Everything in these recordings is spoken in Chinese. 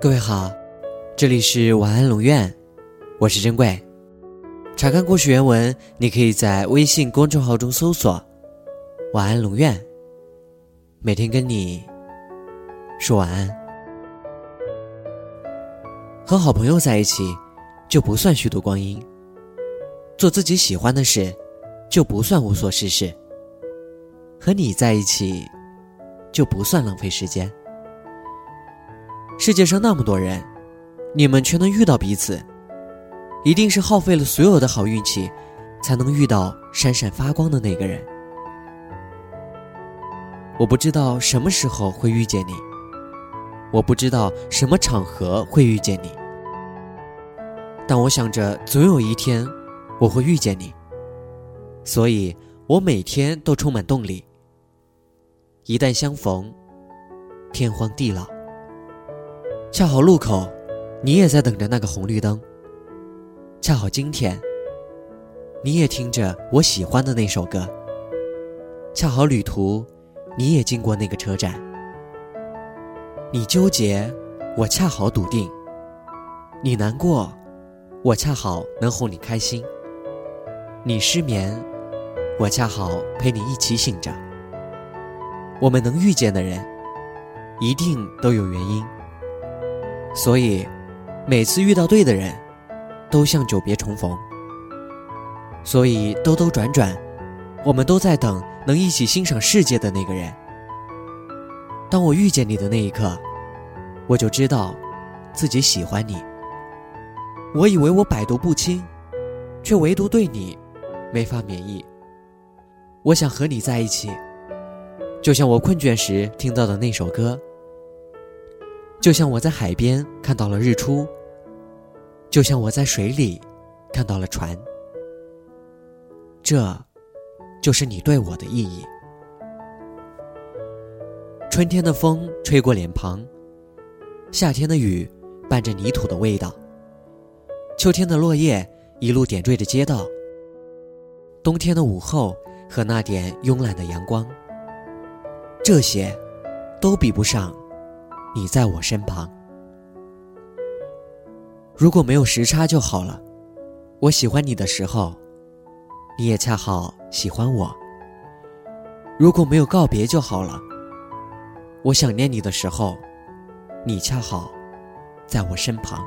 各位好，这里是晚安龙院，我是珍贵。查看故事原文，你可以在微信公众号中搜索“晚安龙院”，每天跟你说晚安。和好朋友在一起，就不算虚度光阴；做自己喜欢的事，就不算无所事事。和你在一起，就不算浪费时间。世界上那么多人，你们却能遇到彼此，一定是耗费了所有的好运气，才能遇到闪闪发光的那个人。我不知道什么时候会遇见你，我不知道什么场合会遇见你，但我想着总有一天我会遇见你，所以我每天都充满动力。一旦相逢，天荒地老。恰好路口，你也在等着那个红绿灯。恰好今天，你也听着我喜欢的那首歌。恰好旅途，你也经过那个车站。你纠结，我恰好笃定；你难过，我恰好能哄你开心。你失眠，我恰好陪你一起醒着。我们能遇见的人，一定都有原因。所以，每次遇到对的人，都像久别重逢。所以兜兜转转，我们都在等能一起欣赏世界的那个人。当我遇见你的那一刻，我就知道，自己喜欢你。我以为我百毒不侵，却唯独对你，没法免疫。我想和你在一起。就像我困倦时听到的那首歌，就像我在海边看到了日出，就像我在水里看到了船，这，就是你对我的意义。春天的风吹过脸庞，夏天的雨伴着泥土的味道，秋天的落叶一路点缀着街道，冬天的午后和那点慵懒的阳光。这些，都比不上你在我身旁。如果没有时差就好了。我喜欢你的时候，你也恰好喜欢我。如果没有告别就好了。我想念你的时候，你恰好在我身旁。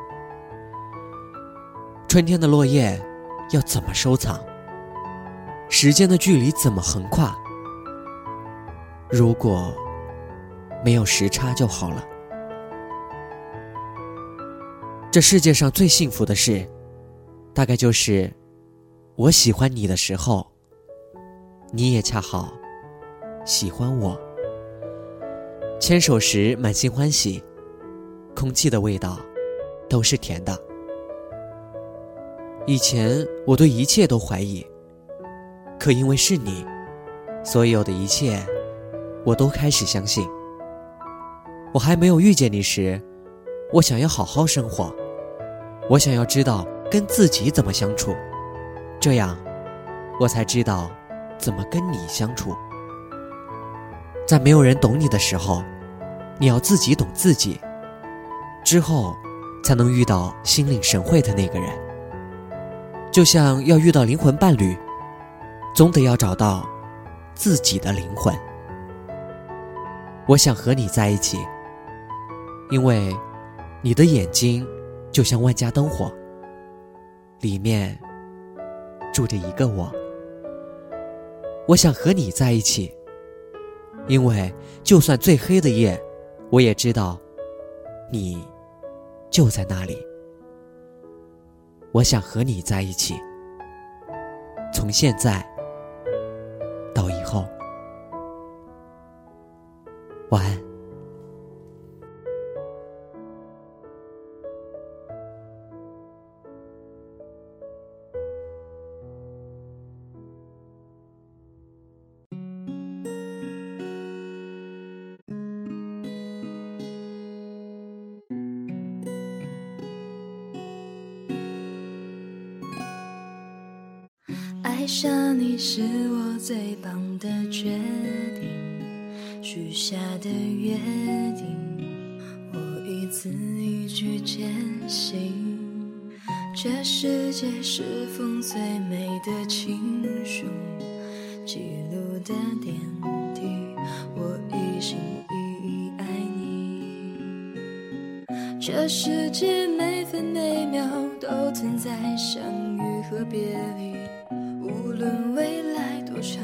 春天的落叶要怎么收藏？时间的距离怎么横跨？如果没有时差就好了。这世界上最幸福的事，大概就是我喜欢你的时候，你也恰好喜欢我。牵手时满心欢喜，空气的味道都是甜的。以前我对一切都怀疑，可因为是你，所有的一切。我都开始相信。我还没有遇见你时，我想要好好生活，我想要知道跟自己怎么相处，这样，我才知道怎么跟你相处。在没有人懂你的时候，你要自己懂自己，之后，才能遇到心领神会的那个人。就像要遇到灵魂伴侣，总得要找到自己的灵魂。我想和你在一起，因为你的眼睛就像万家灯火，里面住着一个我。我想和你在一起，因为就算最黑的夜，我也知道你就在那里。我想和你在一起，从现在到以后。晚安。爱上你是我最棒的决定。许下的约定，我一字一句坚信。这世界是封最美的情书，记录的点滴，我一心一意爱你。这世界每分每秒都存在相遇和别离，无论未来多长，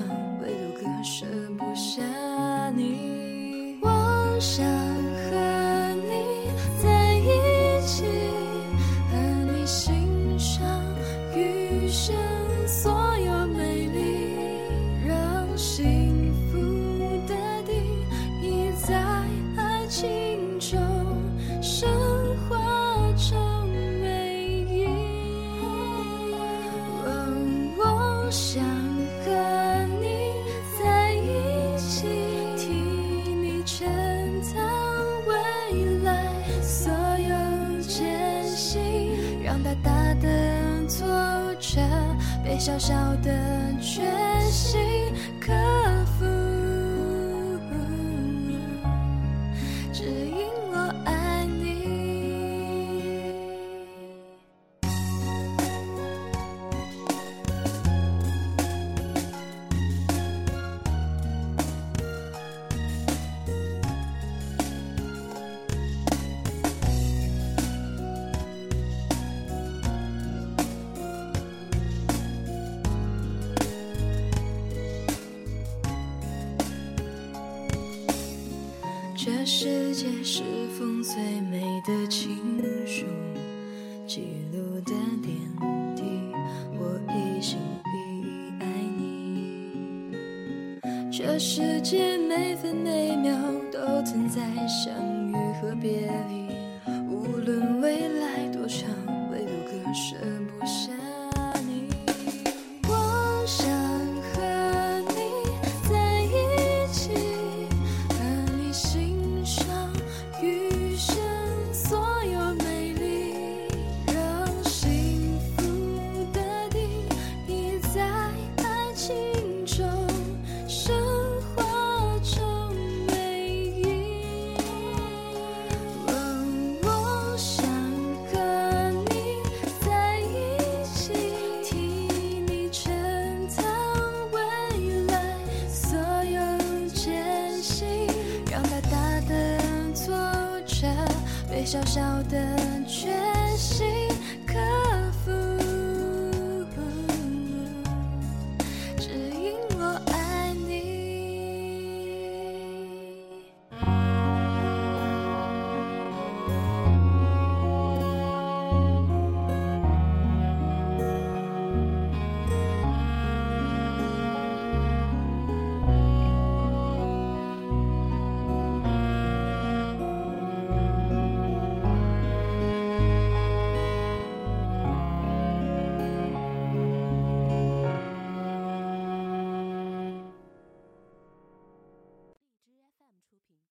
被小小的决心可这世界是封最美的情书，记录的点滴，我一心一意爱你。这世界每分每秒都存在相遇和别离，小小的决心